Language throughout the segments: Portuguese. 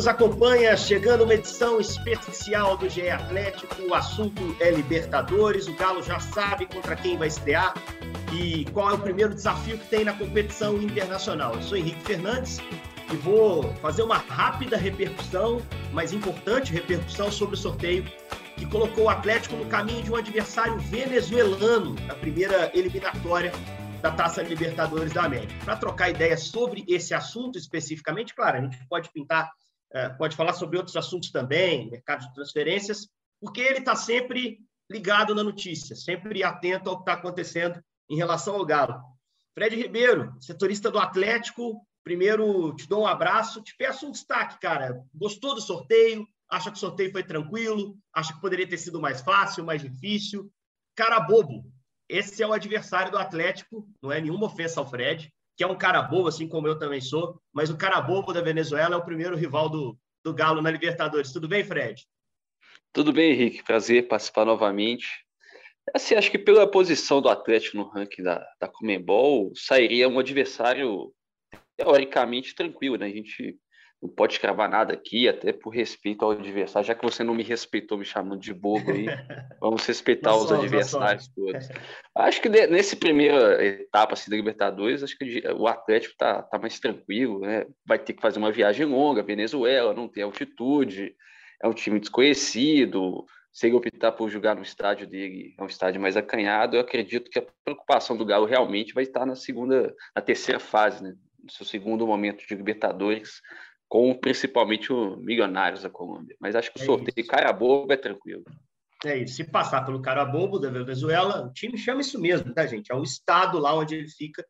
Nos acompanha, chegando uma edição especial do GE Atlético. O assunto é Libertadores. O Galo já sabe contra quem vai estrear e qual é o primeiro desafio que tem na competição internacional. Eu sou Henrique Fernandes e vou fazer uma rápida repercussão, mas importante repercussão sobre o sorteio que colocou o Atlético no caminho de um adversário venezuelano na primeira eliminatória da Taça Libertadores da América. Para trocar ideias sobre esse assunto especificamente, claro, a gente pode pintar, pode falar sobre outros assuntos também, mercado de transferências, porque ele está sempre ligado na notícia, sempre atento ao que está acontecendo em relação ao Galo. Fred Ribeiro, setorista do Atlético, primeiro te dou um abraço, te peço um destaque, cara. Gostou do sorteio? Acha que o sorteio foi tranquilo? Acha que poderia ter sido mais fácil, mais difícil? Cara bobo, esse é o adversário do Atlético, não é nenhuma ofensa ao Fred, que é um cara bobo, assim como eu também sou, mas o cara bobo da Venezuela é o primeiro rival do, do Galo na Libertadores. Tudo bem, Fred? Tudo bem, Henrique. Prazer participar novamente. Assim, acho que pela posição do Atlético no ranking da, da Comembol, sairia um adversário teoricamente tranquilo, né? A gente não pode cravar nada aqui, até por respeito ao adversário, já que você não me respeitou me chamando de bobo aí, vamos respeitar os adversários todos. Acho que nesse primeira etapa assim, da Libertadores, acho que o Atlético tá, tá mais tranquilo, né? Vai ter que fazer uma viagem longa, Venezuela, não tem altitude, é um time desconhecido, se ele optar por jogar no estádio dele, é um estádio mais acanhado, eu acredito que a preocupação do Galo realmente vai estar na segunda, na terceira fase, né? No seu segundo momento de Libertadores, com principalmente o Milionários da Colômbia. Mas acho que o é sorteio Carabobo é tranquilo. É isso. Se passar pelo Carabobo da Venezuela, o time chama isso mesmo, tá, gente? É o estado lá onde ele fica.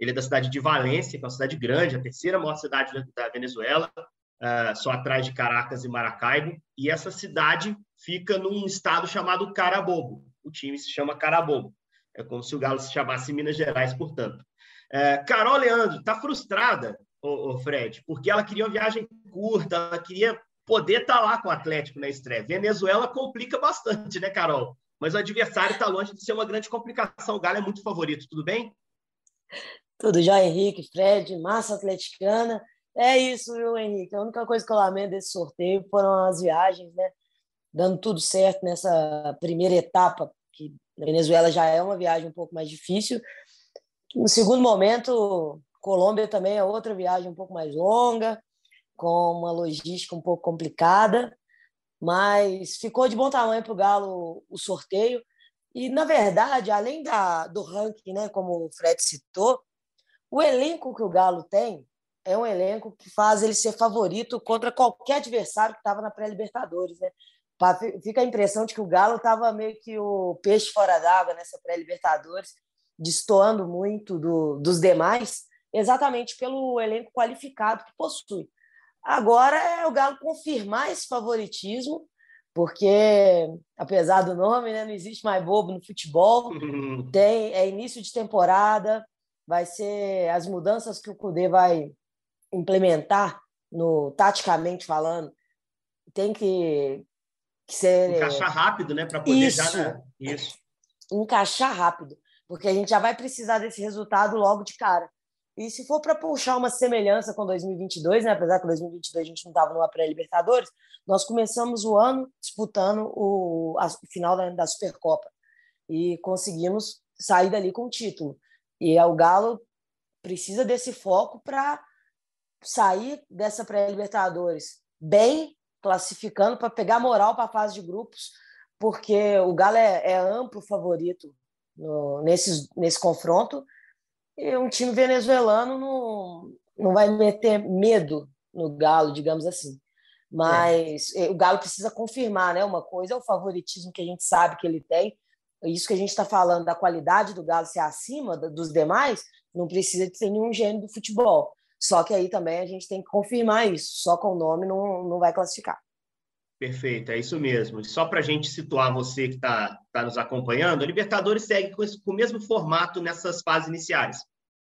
Ele é da cidade de Valência, que é uma cidade grande, a terceira maior cidade da Venezuela, uh, só atrás de Caracas e Maracaibo. E essa cidade fica num estado chamado Carabobo. O time se chama Carabobo. É como se o Galo se chamasse Minas Gerais, portanto. Uh, Carol Leandro está frustrada o, o Fred, porque ela queria uma viagem curta, ela queria poder estar tá lá com o Atlético na estreia. Venezuela complica bastante, né, Carol? Mas o adversário está longe de ser uma grande complicação. O Galo é muito favorito, tudo bem? Tudo já, Henrique, Fred, massa atleticana. É isso, viu, Henrique? A única coisa que eu lamento desse sorteio foram as viagens, né? Dando tudo certo nessa primeira etapa, que na Venezuela já é uma viagem um pouco mais difícil. No segundo momento, Colômbia também é outra viagem um pouco mais longa, com uma logística um pouco complicada, mas ficou de bom tamanho para o Galo o sorteio. E, na verdade, além da, do ranking, né, como o Fred citou, o elenco que o Galo tem é um elenco que faz ele ser favorito contra qualquer adversário que estava na pré-Libertadores. Né? Fica a impressão de que o Galo estava meio que o peixe fora d'água nessa pré-Libertadores, destoando muito do, dos demais exatamente pelo elenco qualificado que possui. Agora é o Galo confirmar esse favoritismo, porque, apesar do nome, né, não existe mais bobo no futebol. Tem, é início de temporada, vai ser as mudanças que o Cudê vai implementar, no taticamente falando, tem que, que ser. Encaixar rápido, né? Para poder isso, já. Isso. Encaixar rápido, porque a gente já vai precisar desse resultado logo de cara. E se for para puxar uma semelhança com 2022, né, apesar que 2022 a gente não estava numa pré-Libertadores, nós começamos o ano disputando o, a final da, da Supercopa e conseguimos sair dali com o título. E o Galo precisa desse foco para sair dessa pré-Libertadores bem, classificando para pegar moral para a fase de grupos, porque o Galo é, é amplo favorito no, nesse, nesse confronto e um time venezuelano não, não vai meter medo no Galo, digamos assim. Mas é. o Galo precisa confirmar, né? Uma coisa é o favoritismo que a gente sabe que ele tem. Isso que a gente está falando da qualidade do Galo ser acima dos demais, não precisa de ser nenhum gênio do futebol. Só que aí também a gente tem que confirmar isso. Só com o nome não, não vai classificar. Perfeito, é isso mesmo. Só para a gente situar você que está tá nos acompanhando, a Libertadores segue com, esse, com o mesmo formato nessas fases iniciais.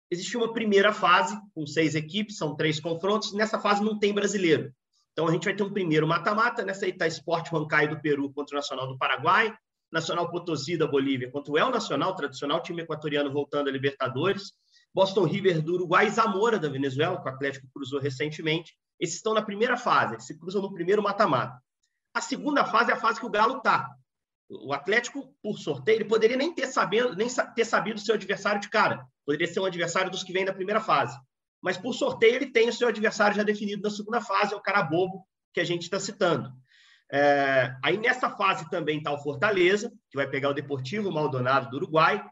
Existe uma primeira fase, com seis equipes, são três confrontos. Nessa fase não tem brasileiro. Então a gente vai ter um primeiro mata-mata. Nessa aí está Sport Huancayo do Peru contra o Nacional do Paraguai, Nacional Potosí da Bolívia contra o El Nacional, tradicional time equatoriano voltando a Libertadores, Boston River do Uruguai e Zamora da Venezuela, que o Atlético cruzou recentemente. Esses estão na primeira fase, eles se cruzam no primeiro mata-mata. A segunda fase é a fase que o Galo está. O Atlético, por sorteio, ele poderia nem ter, sabendo, nem ter sabido o seu adversário de cara. Poderia ser um adversário dos que vem da primeira fase. Mas por sorteio, ele tem o seu adversário já definido na segunda fase, é o cara bobo que a gente está citando. É, aí nessa fase também está o Fortaleza, que vai pegar o Deportivo Maldonado do Uruguai.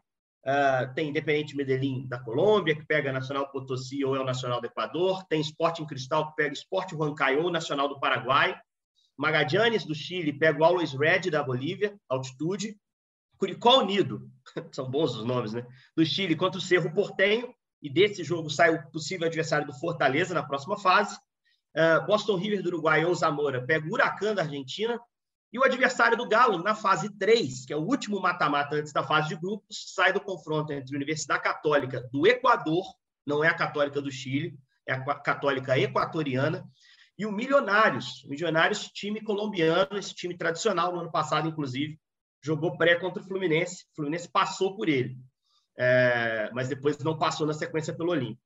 É, tem Independente Medellín da Colômbia, que pega Nacional Potosí ou é o Nacional do Equador. Tem Sporting Cristal, que pega Sport Huancayo ou Nacional do Paraguai. Magallanes, do Chile, pega o Always Red, da Bolívia, altitude. Curicó Unido, são bons os nomes, né? Do Chile contra o Cerro Portenho. E desse jogo sai o possível adversário do Fortaleza na próxima fase. Uh, Boston River do Uruguai ou Zamora pega o Huracan da Argentina. E o adversário do Galo, na fase 3, que é o último mata-mata antes da fase de grupos, sai do confronto entre a Universidade Católica do Equador, não é a Católica do Chile, é a Católica Equatoriana, e o Milionários. O Milionários, time colombiano, esse time tradicional, no ano passado, inclusive, jogou pré contra o Fluminense. O Fluminense passou por ele, é, mas depois não passou na sequência pelo Olímpico.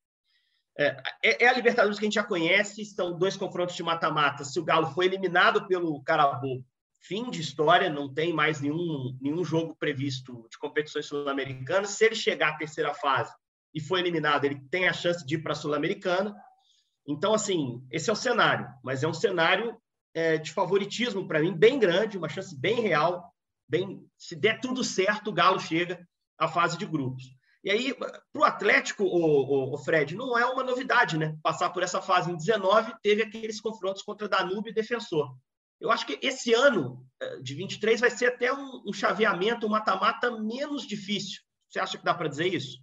É, é, é, a Libertadores que a gente já conhece, estão dois confrontos de mata-mata. Se o Galo foi eliminado pelo Carabobo, fim de história, não tem mais nenhum, nenhum jogo previsto de competições sul-americanas. Se ele chegar à terceira fase e for eliminado, ele tem a chance de ir para a Sul-Americana. Então, assim, esse é o cenário, mas é um cenário é, de favoritismo para mim bem grande, uma chance bem real. Bem, se der tudo certo, o Galo chega à fase de grupos. E aí, para o Atlético, o, Fred, não é uma novidade, né? Passar por essa fase em 19, teve aqueles confrontos contra Danúbio e Defensor. Eu acho que esse ano é, de 23 vai ser até um, um chaveamento, um mata-mata menos difícil. Você acha que dá para dizer isso?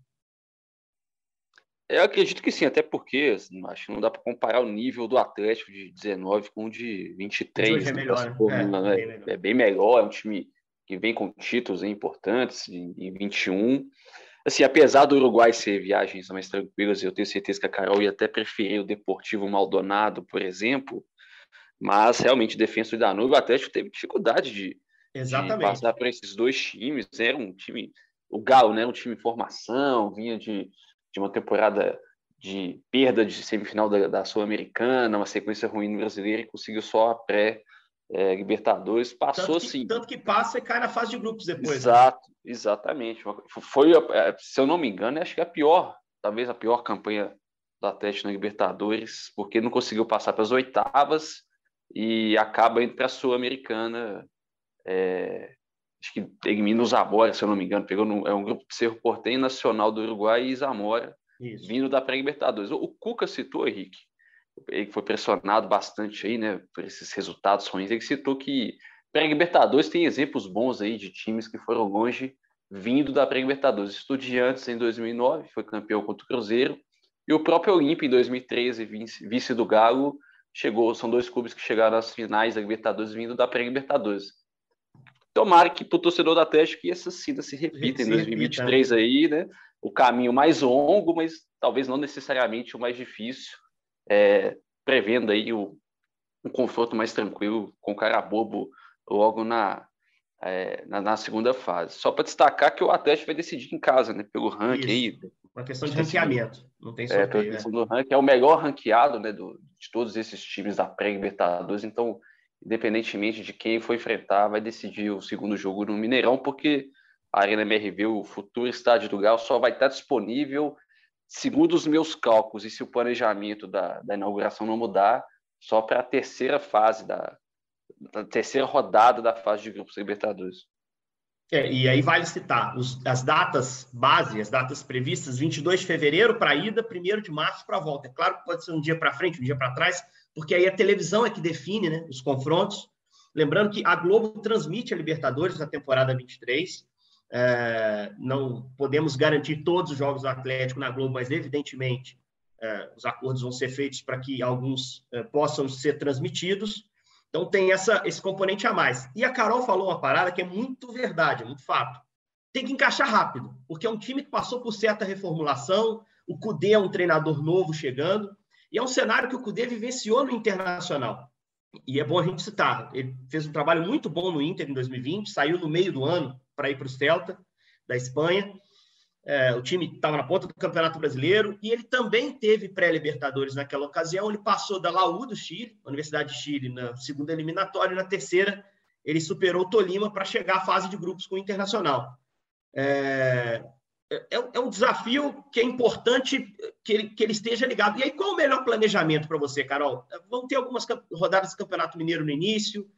Eu acredito que sim, até porque assim, acho que não dá para comparar o nível do Atlético de 19 com o de 23. é, né? melhor, né? é, né? bem melhor. é, bem melhor, é um time que vem com títulos importantes em, em 21. Assim, apesar do Uruguai ser viagens mais tranquilas, eu tenho certeza que a Carol ia até preferir o Deportivo Maldonado, por exemplo, mas realmente Defensor e Danúbio, o Atlético teve dificuldade de, de passar por esses dois times. Era um time, o Galo, né, um time em formação, vinha de de uma temporada de perda de semifinal da, da Sul-Americana, uma sequência ruim no brasileiro e conseguiu só a pré-Libertadores. É, Passou tanto sim. Tanto que passa e cai na fase de grupos depois. Né? Exato, né? exatamente. Foi, é, se eu não me engano, acho que a pior, talvez a pior campanha do Atlético na Libertadores, porque não conseguiu passar para as oitavas e acaba indo para a Sul-Americana. É, acho que elimina o Zamora, se eu não me engano, pegou no, é um grupo de Cerro Portem, Nacional do Uruguai e Zamora, Isso. vindo da pré-Libertadores. O, o, Cuca citou, Henrique, ele foi pressionado bastante aí, né, por esses resultados ruins, ele citou que pré-Libertadores tem exemplos bons aí de times que foram longe vindo da pré-Libertadores. Estudiantes em 2009 foi campeão contra o Cruzeiro e o próprio Olímpia em 2013, vice, vice do Galo, chegou, são dois clubes que chegaram às finais da Libertadores vindo da pré-Libertadores. Tomara que para o torcedor do Atlético que essa cena se repita em 2023 repita. aí, né? O caminho mais longo, mas talvez não necessariamente o mais difícil, é, prevendo aí o, um confronto mais tranquilo com o Carabobo logo na, é, na, na, segunda fase. Só para destacar que o Atlético vai decidir em casa, né? Pelo ranking aí. Uma questão de ranqueamento, não tem sorteio. É, pela questão né? do ranking, é o melhor ranqueado né, do, de todos esses times da pré-Libertadores, então independentemente de quem for enfrentar, vai decidir o segundo jogo no Mineirão, porque a Arena MRV, o futuro estádio do Galo, só vai estar disponível, segundo os meus cálculos, e se o planejamento da, da inauguração não mudar, só para a terceira fase, da, da, terceira rodada da fase de grupos Libertadores. É, e aí vale citar os, as datas base, as datas previstas, 22 de fevereiro para a ida, 1 de março para a volta. É claro que pode ser um dia para frente, um dia para trás, porque aí a televisão é que define né, os confrontos. Lembrando que a Globo transmite a Libertadores na temporada 23. É, não podemos garantir todos os jogos do Atlético na Globo, mas evidentemente é, os acordos vão ser feitos para que alguns é, possam ser transmitidos. Então, tem essa, esse componente a mais. E a Carol falou uma parada que é muito verdade, é muito fato. Tem que encaixar rápido, porque é um time que passou por certa reformulação, o Cudê é um treinador novo chegando, e é um cenário que o Cudê vivenciou no Internacional. E é bom a gente citar, ele fez um trabalho muito bom no Inter em 2020, saiu no meio do ano para ir para o Celta, da Espanha, é, o time estava na ponta do Campeonato Brasileiro e ele também teve pré-Libertadores naquela ocasião. Ele passou da Laú do Chile, Universidade de Chile, na segunda eliminatória, e na terceira ele superou o Tolima para chegar à fase de grupos com o Internacional. É, é, é, um desafio que é importante que ele, que ele esteja ligado. E aí, qual o melhor planejamento para você, Carol? Vão ter algumas rodadas do Campeonato Mineiro no início,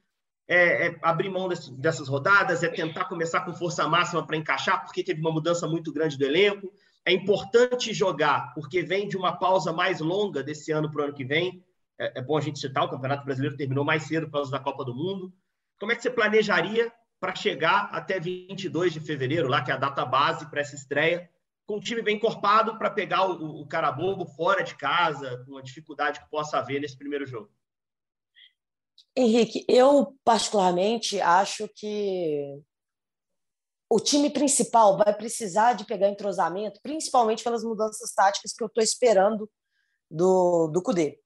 é, é abrir mão desse, dessas rodadas, é tentar começar com força máxima para encaixar, porque teve uma mudança muito grande do elenco. É importante jogar, porque vem de uma pausa mais longa desse ano para o ano que vem. É, é, bom a gente citar, o Campeonato Brasileiro terminou mais cedo por causa da Copa do Mundo. Como é que você planejaria para chegar até 22 de fevereiro, lá que é a data base para essa estreia, com o time bem encorpado para pegar o, o Carabobo fora de casa, com a dificuldade que possa haver nesse primeiro jogo? Henrique, eu particularmente acho que o time principal vai precisar de pegar entrosamento, principalmente pelas mudanças táticas que eu estou esperando do, do Cudê.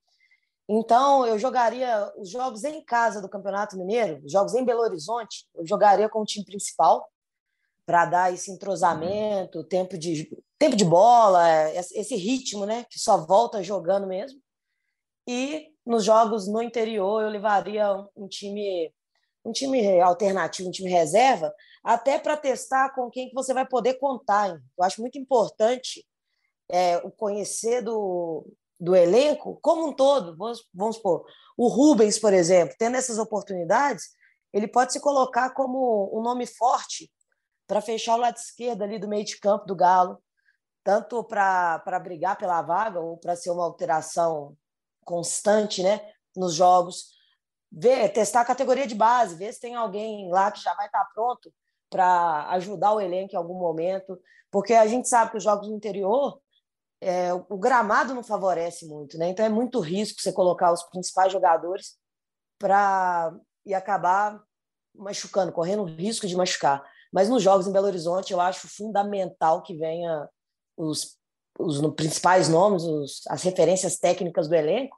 Então, eu jogaria os jogos em casa do Campeonato Mineiro, os jogos em Belo Horizonte, eu jogaria com o time principal para dar esse entrosamento, tempo de, tempo de bola, esse ritmo, né, que só volta jogando mesmo. E nos jogos no interior eu levaria um time um time alternativo, um time reserva, até para testar com quem que você vai poder contar. Hein? Eu acho muito importante é, o conhecer do, do elenco como um todo. Vamos, vamos supor, o Rubens, por exemplo, tendo essas oportunidades, ele pode se colocar como um nome forte para fechar o lado esquerdo ali do meio de campo do Galo, tanto para brigar pela vaga ou para ser uma alteração constante né, nos jogos. Ver, testar a categoria de base, ver se tem alguém lá que já vai estar pronto para ajudar o elenco em algum momento, porque a gente sabe que os jogos no interior, é, o gramado não favorece muito, né? Então é muito risco você colocar os principais jogadores para e acabar machucando, correndo risco de machucar. Mas nos jogos em Belo Horizonte eu acho fundamental que venha os, os principais nomes, os, as referências técnicas do elenco,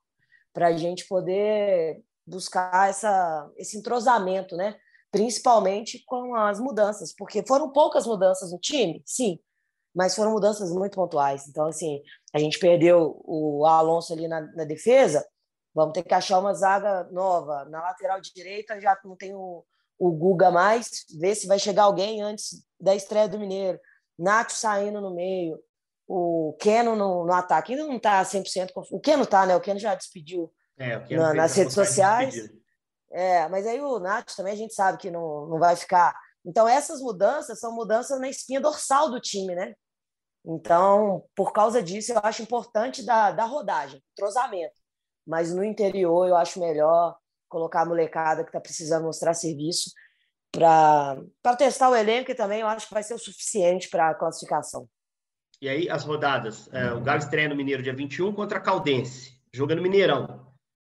para a gente poder buscar essa, esse entrosamento, né? principalmente com as mudanças, porque foram poucas mudanças no time, sim, mas foram mudanças muito pontuais. Então, assim, a gente perdeu o Alonso ali na, na defesa, vamos ter que achar uma zaga nova. Na lateral direita já não tem o, o Guga mais, ver se vai chegar alguém antes da estreia do Mineiro. Nacho saindo no meio, o Keno no, no ataque ainda não está 100%. O Keno está, né? O Keno já despediu é, na, nas redes sociais. É, mas aí o Nath também a gente sabe que não, não vai ficar. Então, essas mudanças são mudanças na espinha dorsal do time, né? Então, por causa disso, eu acho importante da, da rodagem, entrosamento. Mas no interior, eu acho melhor colocar a molecada que está precisando mostrar serviço para testar o elenco e também eu acho que vai ser o suficiente para a classificação. E aí, as rodadas. É, o Galo estreia no Mineiro dia 21 contra a Caldense, jogando no Mineirão.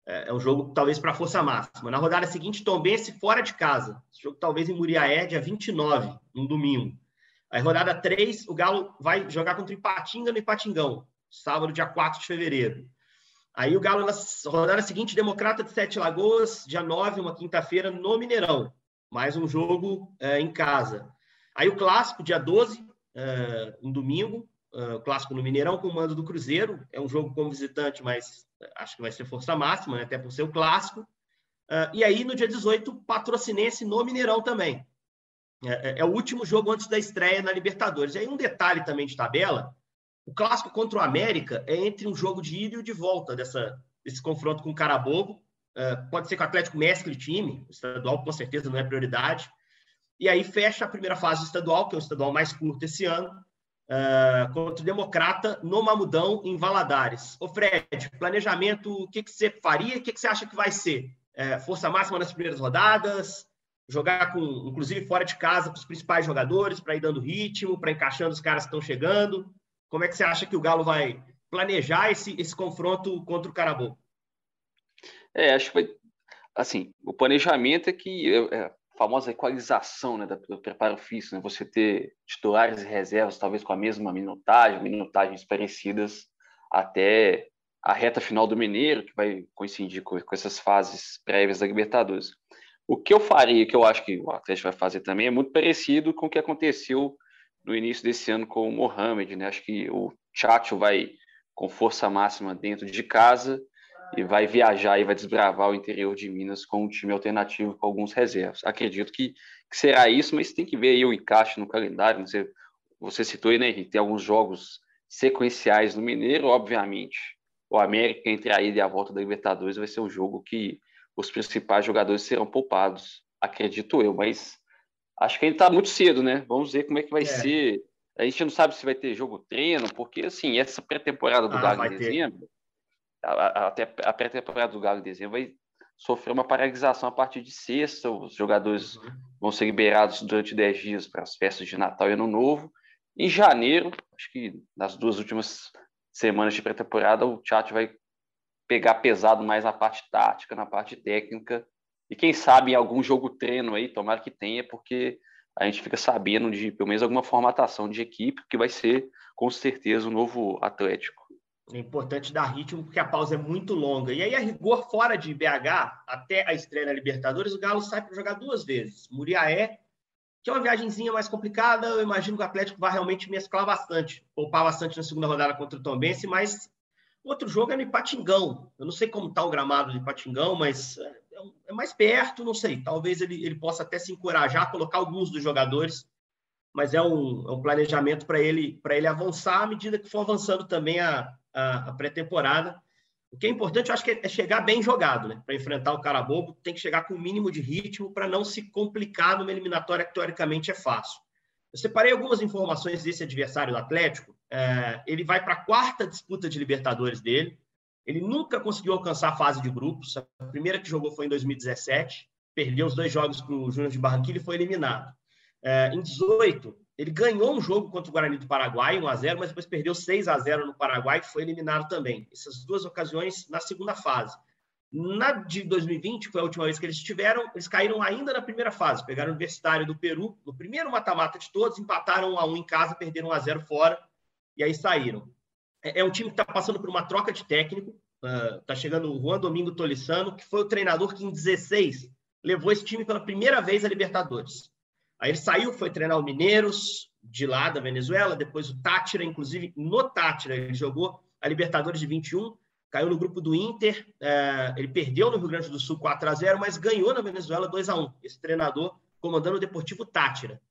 É, é um jogo talvez para força máxima. Na rodada seguinte, Tombense fora de casa. Esse jogo talvez em Muriaé, dia 29, um domingo. Aí, rodada 3, o Galo vai jogar contra o Ipatinga no Ipatingão, sábado, dia 4 de fevereiro. Aí o Galo, na rodada seguinte, Democrata de Sete Lagoas, dia 9, uma quinta-feira, no Mineirão. Mais um jogo é, em casa. Aí o Clássico, dia 12, é, um domingo, clássico no Mineirão com o mando do Cruzeiro. É um jogo como visitante, mas acho que vai ser força máxima, né? até por ser o clássico. Uh, e aí, no dia 18, patrocinense no Mineirão também. É, é, é, o último jogo antes da estreia na Libertadores. E aí, um detalhe também de tabela: o clássico contra o América é entre um jogo de ida e de volta dessa, desse confronto com o Carabobo. Uh, pode ser que o Atlético mescle time, o estadual com certeza não é prioridade. E aí fecha a primeira fase do estadual, que é o estadual mais curto esse ano, uh, contra o Democrata no Mamudão, em Valadares. Ô Fred, planejamento, o que, que você faria? O que, que você acha que vai ser? Uh, força máxima nas primeiras rodadas? Jogar com, inclusive, fora de casa com os principais jogadores para ir dando ritmo, para encaixando os caras que estão chegando? Como é que você acha que o Galo vai, planejar esse, esse confronto contra o Carabobo? É, acho que vai. Assim, o planejamento é que é, é famosa equalização né, do preparo físico, né, você ter titulares e reservas, talvez com a mesma minutagem, minutagens parecidas até a reta final do Mineiro, que vai coincidir com, com essas fases prévias da Libertadores. O que eu faria, que eu acho que o Atlético vai fazer também, é muito parecido com o que aconteceu no início desse ano com o Mohamed. Né? Acho que o Chacho vai com força máxima dentro de casa e vai viajar e vai desbravar o interior de Minas com um time alternativo com alguns reservas. Acredito que, que será isso, mas tem que ver aí o encaixe no calendário. Você, você citou aí, né, Henrique? Tem alguns jogos sequenciais no Mineiro, obviamente. O América entre a ida e a volta da Libertadores vai ser um jogo que os principais jogadores serão poupados, acredito eu, mas acho que ainda está muito cedo, né? Vamos ver como é que vai é. ser. A gente não sabe se vai ter jogo treino, porque assim, essa pré-temporada do ah, Galo em dezembro, até a, pré-temporada do Galo em dezembro vai sofrer uma paralisação a partir de sexta, os jogadores uhum. vão ser liberados durante 10 dias para as festas de Natal e Ano Novo. Em janeiro, acho que nas duas últimas semanas de pré-temporada, o chat vai pegar pesado mais na parte tática, na parte técnica, e quem sabe em algum jogo treino aí, tomara que tenha, porque a gente fica sabendo de pelo menos alguma formatação de equipe, que vai ser com certeza o um novo Atlético. É importante dar ritmo, porque a pausa é muito longa. E aí, a rigor, fora de BH, até a estreia na Libertadores, o Galo sai para jogar duas vezes. Muriaé, que é uma viagemzinha mais complicada, eu imagino que o Atlético vai realmente mesclar bastante, poupar bastante na segunda rodada contra o Tombense, mas Outro jogo é no Ipatingão. Eu não sei como está o gramado de Ipatingão, mas é, é, mais perto, não sei. Talvez ele, ele possa até se encorajar colocar alguns dos jogadores, mas é um, é um planejamento para ele, ele avançar à medida que for avançando também a, a, a pré-temporada. O que é importante, eu acho que é, chegar bem jogado, né? Para enfrentar o cara bobo, tem que chegar com o mínimo de ritmo para não se complicar numa eliminatória que teoricamente é fácil. Eu separei algumas informações desse adversário do Atlético. É, ele vai para a quarta disputa de Libertadores dele. Ele nunca conseguiu alcançar a fase de grupos. A primeira que jogou foi em 2017. Perdeu os dois jogos para o Júnior de Barranquilla e foi eliminado. É, em 18, ele ganhou um jogo contra o Guarani do Paraguai, 1 a 0 mas depois perdeu 6 a 0 no Paraguai e foi eliminado também. Essas duas ocasiões na segunda fase. Na de 2020, foi a última vez que eles estiveram, eles caíram ainda na primeira fase. Pegaram o Universitário do Peru, no primeiro mata-mata de todos, empataram 1 a 1 em casa, perderam 1 a 0 fora, e aí saíram. É, é um time que está passando por uma troca de técnico. Está uh, chegando o Juan Domingo Tolissano, que foi o treinador que em 16 levou esse time pela primeira vez a Libertadores. Aí ele saiu, foi treinar o Mineiros, de lá da Venezuela, depois o Tátira, inclusive no Tátira, ele jogou a Libertadores de 21, caiu no grupo do Inter, é, ele perdeu no Rio Grande do Sul 4 a 0 mas ganhou na Venezuela 2 a 1 Esse treinador comandando o Deportivo Tátira.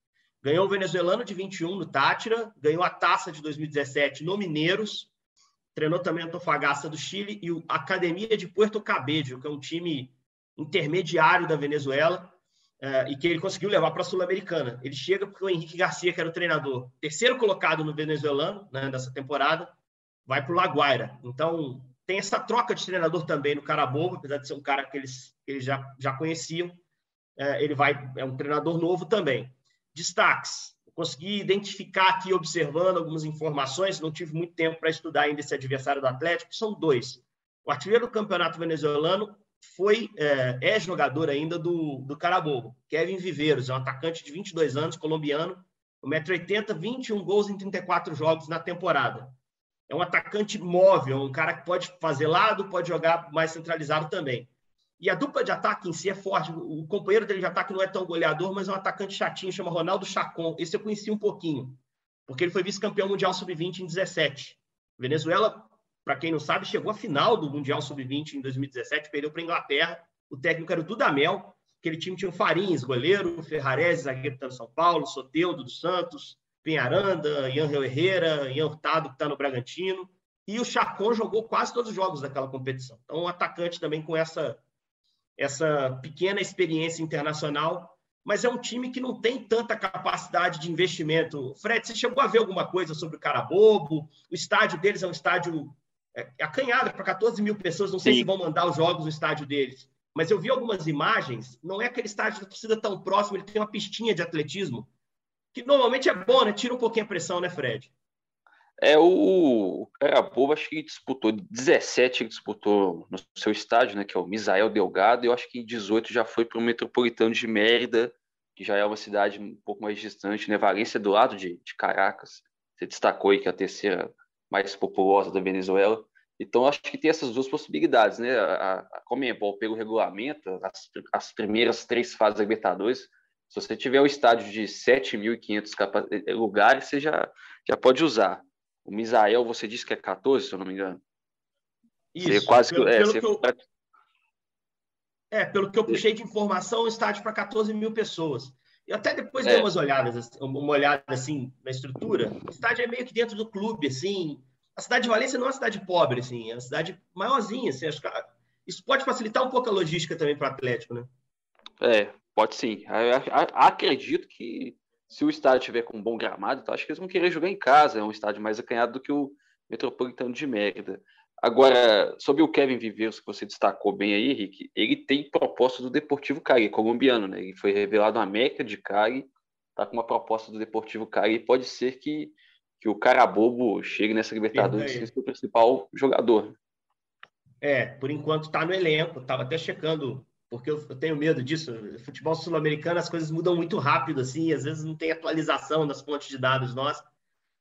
Ganhou o venezuelano de 21 no Tátira, ganhou a taça de 2017 no Mineiros, treinou também a Antofagasta do Chile e a Academia de Puerto Cabello, que é um time intermediário da Venezuela, é, e que ele conseguiu levar para a Sul-Americana. Ele chega porque o Henrique Garcia, que era o treinador, terceiro colocado no venezuelano né, nessa temporada, vai para o Laguaira. Então, tem essa troca de treinador também no Carabobo, apesar de ser um cara que eles, eles já, já conheciam. É, ele vai é um treinador novo também. Destaques. consegui identificar aqui, observando algumas informações, não tive muito tempo para estudar ainda esse adversário do Atlético, são dois. O artilheiro do campeonato venezuelano foi é, é jogador ainda do, do Carabobo, Kevin Viveiros, é um atacante de 22 anos, colombiano, 1,80m, 21 gols em 34 jogos na temporada é um atacante móvel, um cara que pode fazer lado, pode jogar mais centralizado também. E a dupla de ataque em si é forte. O companheiro dele de ataque não é tão goleador, mas é um atacante chatinho, chama Ronaldo Chacon. Esse eu conheci um pouquinho, porque ele foi vice-campeão mundial sub-20 em 17. Venezuela, para quem não sabe, chegou à final do Mundial Sub-20 em 2017, perdeu para a Inglaterra. O técnico era o Dudamel. Aquele time tinha o Farinhas, goleiro, Ferrarese, zagueiro do São Paulo, Soteudo dos Santos, Penharanda, Ian Herrera, Ian Hurtado, que está no Bragantino. E o Chacon jogou quase todos os jogos daquela competição. Então, um atacante também com essa, essa pequena experiência internacional, mas é um time que não tem tanta capacidade de investimento. Fred, você chegou a ver alguma coisa sobre o Carabobo? O estádio deles é um estádio é, acanhado para 14 mil pessoas. Não sei Sim. se vão mandar os jogos no estádio deles, mas eu vi algumas imagens. Não é aquele estádio da torcida tão próximo, ele tem uma pistinha de atletismo que normalmente é bom, né? Tira um pouquinho a pressão, né, Fred? É, o, o Carabobo, acho que disputou 17, ele disputou no seu estádio, né, que é o Misael Delgado, e eu acho que em 18 já foi para o Metropolitano de Mérida, que já é uma cidade um pouco mais distante, né, Valência do lado de, de Caracas, você destacou aí que é a terceira mais populosa da Venezuela, então acho que tem essas duas possibilidades, né, a, a Comembol pelo regulamento, as, as primeiras três fases da Libertadores, se você tiver um estádio de 7.500 lugares, você já, já pode usar. O Misael, você disse que é 14, se eu não me engano. Isso. Você quase pelo, é, pelo você... que eu... É, pelo que eu puxei de informação, o estádio para 14 mil pessoas. Eu até depois é. dei umas olhadas, uma olhada assim na estrutura. O estádio é meio que dentro do clube, assim. A cidade de Valência não é uma cidade pobre, assim, é uma cidade maiorzinha, assim. Acho que isso pode facilitar um pouco a logística também para o Atlético, né? É, pode sim. acredito que se o estádio tiver com um bom gramado, então acho que eles vão querer jogar em casa. É um estádio mais acanhado do que o Metropolitano de Mérida. Agora, sobre o Kevin Viveiros, que você destacou bem aí, Henrique, ele tem proposta do Deportivo Cali, colombiano, né? Ele foi revelado na América de Cali, tá com uma proposta do Deportivo Cali, e pode ser que, que o Carabobo chegue nessa Libertadores e seja o principal jogador. É, por enquanto está no elenco, estava até checando porque eu, eu tenho medo disso. Futebol sul-americano, as coisas mudam muito rápido, assim, às vezes não tem atualização das fontes de dados nós,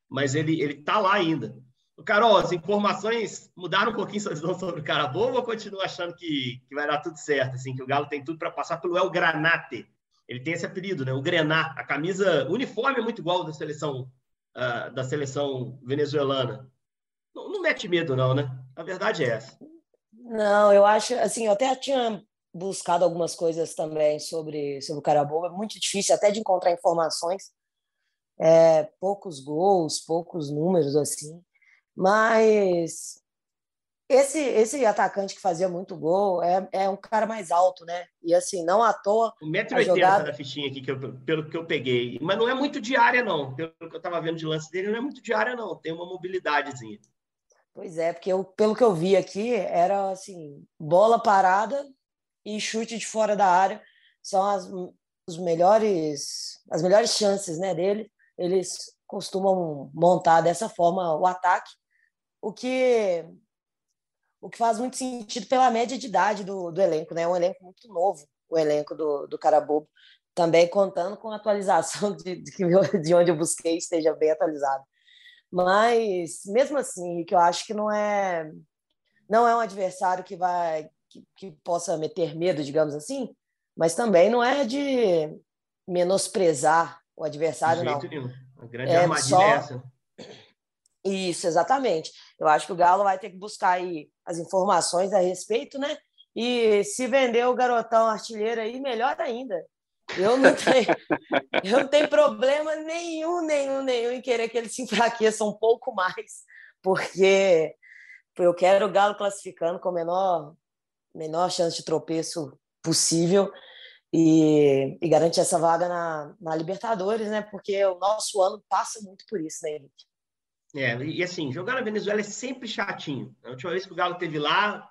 mas ele ele está lá ainda. Carol, as informações mudaram um pouquinho visão sobre o Carabobo ou continua achando que, que vai dar tudo certo, assim, que o Galo tem tudo para passar pelo El Granate? Ele tem esse apelido, né? O Grená. A camisa, o uniforme é muito igual da seleção uh, da seleção venezuelana. Não, não mete medo, não, né? A verdade é essa. Não, eu acho, assim, eu até tinha buscado algumas coisas também sobre, sobre o Carabobo. É muito difícil até de encontrar informações. É, poucos gols, poucos números assim. Mas esse esse atacante que fazia muito gol é, é um cara mais alto, né? E assim, não à toa. 1,80m jogada... da fichinha aqui, que eu, pelo que eu peguei. Mas não é muito de área, não. Pelo que eu estava vendo de lance dele, não é muito de área, não. Tem uma mobilidadezinha. Pois é, porque eu, pelo que eu vi aqui, era assim, bola parada, e chute de fora da área são as, os melhores, as melhores chances né, dele. Eles costumam montar dessa forma o ataque, o que o que faz muito sentido pela média de idade do, do elenco, né? É um elenco muito novo, o elenco do, do Carabobo, também contando com a atualização de, de, de onde eu busquei esteja bem atualizado. Mas, mesmo assim, que eu acho que não é não é um adversário que vai que, que possa meter medo, digamos assim, mas também não é de menosprezar o adversário, não. Nenhum. A grande é armadilha só... é essa. Isso, exatamente. Eu acho que o Galo vai ter que buscar aí as informações a respeito, né? E se vender o garotão artilheiro aí, melhor ainda. Eu não tenho, eu não tenho problema nenhum, nenhum, nenhum em querer que ele se enfraqueça um pouco mais, porque eu quero o Galo classificando com o menor menor chance de tropeço possível e, e garante essa vaga na, na, Libertadores, né? Porque o nosso ano passa muito por isso, né, Henrique? É, e assim, jogar na Venezuela é sempre chatinho. A última vez que o Galo teve lá,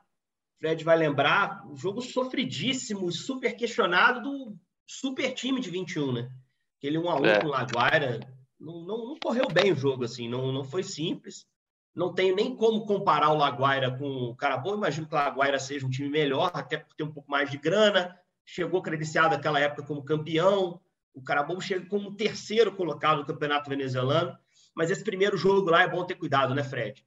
Fred vai lembrar, um jogo sofridíssimo, super questionado do super time de 21, né? Aquele 1 a 1 é. com o Laguaira, não, não, não, correu bem o jogo, assim, não, não foi simples. Não tenho nem como comparar o Laguaira com o Carabobo. Imagino que o Laguaira seja um time melhor, até por ter um pouco mais de grana. Chegou credenciado naquela época como campeão. O Carabobo chega como terceiro colocado no Campeonato Venezuelano. Mas esse primeiro jogo lá é bom ter cuidado, né, Fred?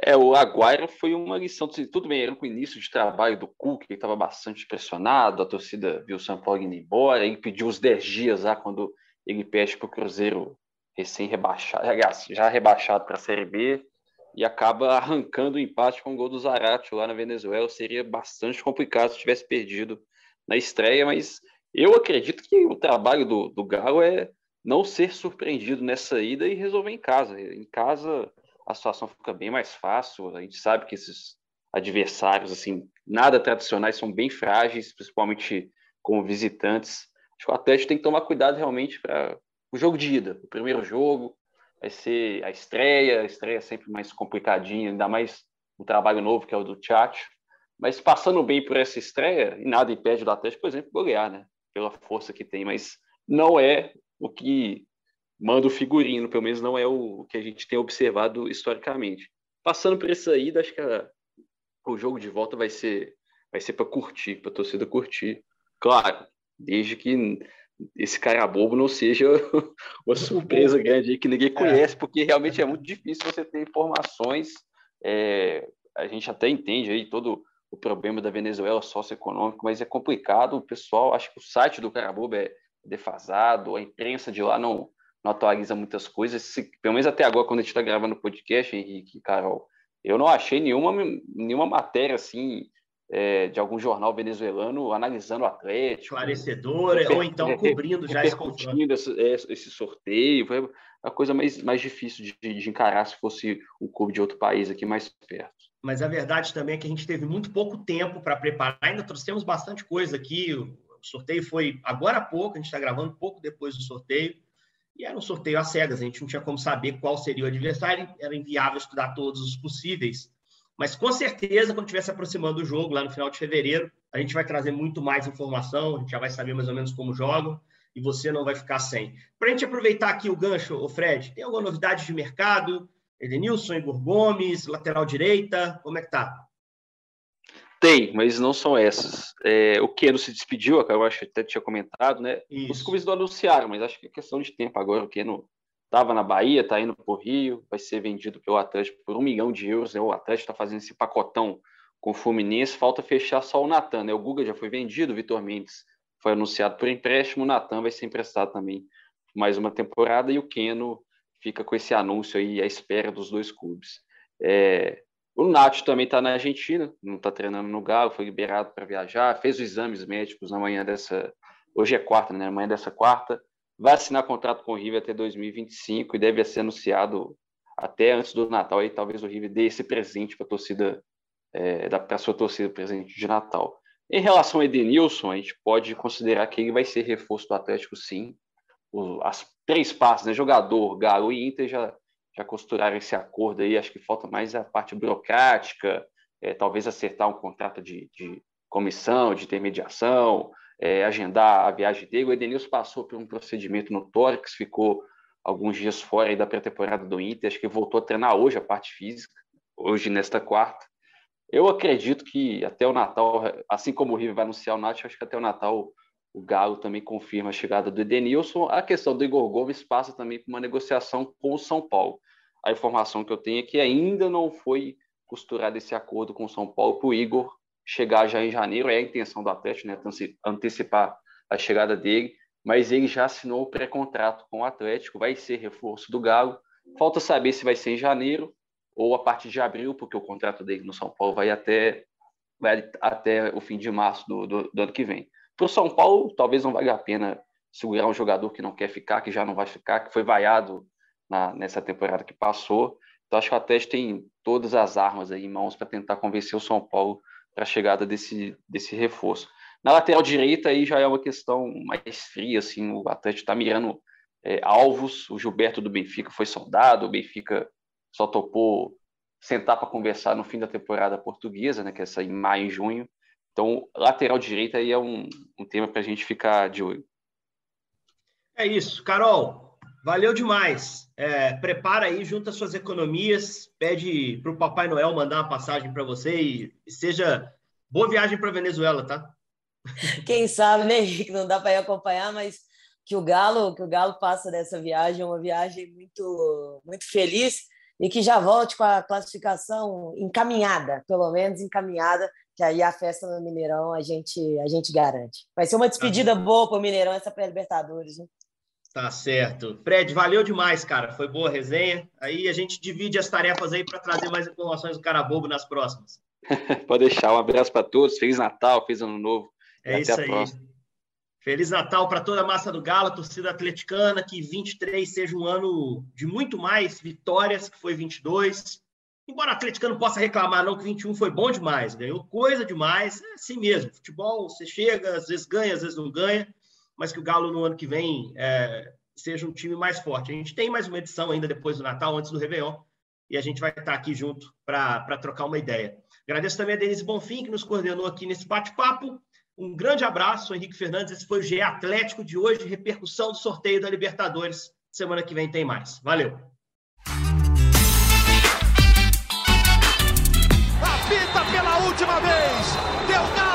É, o Aguaira foi uma lição. Tudo bem, era o início de trabalho do Cook, ele estava bastante pressionado, a torcida viu o São Paulo indo embora, ele pediu os 10 dias lá quando ele pede para o Cruzeiro recém-rebaixado, já rebaixado para a Série B, e acaba arrancando o empate com o gol do Zarate lá na Venezuela. Seria bastante complicado se tivesse perdido na estreia, mas eu acredito que o trabalho do, do Galo é não ser surpreendido nessa ida e resolver em casa. Em casa a situação fica bem mais fácil. A gente sabe que esses adversários, assim, nada tradicionais, são bem frágeis, principalmente como visitantes. Acho que o Atlético tem que tomar cuidado realmente para o jogo de ida, o primeiro jogo, vai ser a estreia, a estreia é sempre mais complicadinha, ainda mais um trabalho novo que é o do chat. Mas passando bem por essa estreia, e nada impede do Atlético, por exemplo, golear, né? Pela força que tem, mas não é o que manda o figurino, pelo menos não é o que a gente tem observado historicamente. Passando por isso aí, acho que a, o jogo de volta vai ser vai ser para curtir, para torcida curtir. Claro, desde que esse cara bobo não seja uma surpresa grande que ninguém é. conhece, porque realmente é muito difícil você ter informações. É, a gente até entende aí todo o problema da Venezuela socioeconômico, mas é complicado. O pessoal, acho que o site do Carabobo é defasado, a imprensa de lá não, não atualiza muitas coisas. Se, pelo menos até agora, quando a gente está gravando o podcast, Henrique e Carol, eu não achei nenhuma, nenhuma matéria assim é, de algum jornal venezuelano analisando o Atlético. Esclarecedora, ou então cobrindo já esse esse, é, esse sorteio. Foi a coisa mais, mais difícil de, de encarar se fosse um clube de outro país aqui mais perto mas a verdade também é que a gente teve muito pouco tempo para preparar. Ainda trouxemos bastante coisa aqui. O sorteio foi agora há pouco, a gente está gravando pouco depois do sorteio. E era um sorteio às cegas, a gente não tinha como saber qual seria o adversário, era inviável estudar todos os possíveis. Mas com certeza, quando estiver se aproximando do jogo, lá no final de fevereiro, a gente vai trazer muito mais informação, a gente já vai saber mais ou menos como jogam, e você não vai ficar sem. Para a gente aproveitar aqui o gancho, o Fred, tem alguma novidade de mercado? Edenilson, Igor Gomes, lateral direita, como é que tá? Tem, mas não são essas. É, o Keno se despediu, eu acho que até tinha comentado, né? Isso. Os clubes não anunciaram, mas acho que é questão de tempo agora. O Keno estava na Bahia, está indo para o Rio, vai ser vendido pelo Atlético por um milhão de euros. Né? O Atlético está fazendo esse pacotão com o Fluminense, falta fechar só o Natan. Né? O Guga já foi vendido, o Vitor Mendes foi anunciado por empréstimo, o Natan vai ser emprestado também mais uma temporada e o Keno fica com esse anúncio aí à espera dos dois clubes. É, o Nacho também está na Argentina, não está treinando no Galo, foi liberado para viajar, fez os exames médicos na manhã dessa. Hoje é quarta, né? Na manhã dessa quarta. Vai assinar contrato com o River até 2025 e deve ser anunciado até antes do Natal. Aí talvez o River dê esse presente para a torcida, é, para a sua torcida presente de Natal. Em relação ao Edenilson, a gente pode considerar que ele vai ser reforço do Atlético, sim as três partes, né? Jogador, Galo e Inter já, já costuraram esse acordo aí. Acho que falta mais a parte burocrática, é, talvez acertar um contrato de, de comissão, de intermediação, é, agendar a viagem dele. O Edenilson passou por um procedimento no tórax, ficou alguns dias fora da pré-temporada do Inter, acho que voltou a treinar hoje a parte física, hoje nesta quarta. Eu acredito que até o Natal, assim como o River vai anunciar o Nath, acho que até o Natal o Galo também confirma a chegada do Edenilson. A questão do Igor Gomes passa também por uma negociação com o São Paulo. A informação que eu tenho é que ainda não foi costurado esse acordo com o São Paulo para o Igor chegar já em janeiro. É a intenção do Atlético, né? Antecipar a chegada dele. Mas ele já assinou o pré-contrato com o Atlético, vai ser reforço do Galo. Falta saber se vai ser em janeiro ou a partir de abril, porque o contrato dele no São Paulo vai até, vai até o fim de março do, do, do ano que vem. Para o São Paulo, talvez não valha a pena segurar um jogador que não quer ficar, que já não vai ficar, que foi vaiado na, nessa temporada que passou. Então, acho que o Atlético tem todas as armas aí em mãos para tentar convencer o São Paulo para a chegada desse, desse reforço. Na lateral direita, aí já é uma questão mais fria, assim, o Atlético está mirando é, alvos, o Gilberto do Benfica foi soldado, o Benfica só topou sentar para conversar no fim da temporada portuguesa, né, que é essa em maio e junho, então, lateral direita aí é um, um tema para a gente ficar de olho. É isso. Carol, valeu demais. É, prepara aí, junta suas economias, pede para o Papai Noel mandar uma passagem para você e, seja boa viagem para Venezuela, tá? Quem sabe, né, Henrique? Não dá para ir acompanhar, mas que o Galo, que o Galo passa dessa viagem, uma viagem muito, muito feliz e que já volte com a classificação encaminhada, pelo menos encaminhada que aí a festa no Mineirão a gente, a gente garante. Vai ser uma despedida tá boa para o Mineirão, essa pré-Libertadores. Né? Tá certo. Fred, valeu demais, cara. Foi boa a resenha. Aí a gente divide as tarefas aí para trazer mais informações do cara bobo nas próximas. Pode deixar. Um abraço para todos. Feliz Natal, feliz Ano Novo. É isso aí. Próxima. Feliz Natal para toda a massa do Galo, torcida atleticana. Que 23 seja um ano de muito mais vitórias, que foi 22. Embora o atleticano possa reclamar, não, que 21 foi bom demais, ganhou coisa demais, é assim mesmo. Futebol, você chega, às vezes ganha, às vezes não ganha, mas que o Galo no ano que vem é, seja um time mais forte. A gente tem mais uma edição ainda depois do Natal, antes do Réveillon, e a gente vai estar aqui junto para trocar uma ideia. Agradeço também a Denise Bonfim, que nos coordenou aqui nesse bate-papo. Um grande abraço, Henrique Fernandes. Esse foi o GE Atlético de hoje, repercussão do sorteio da Libertadores. Semana que vem tem mais. Valeu! pela última vez. Deu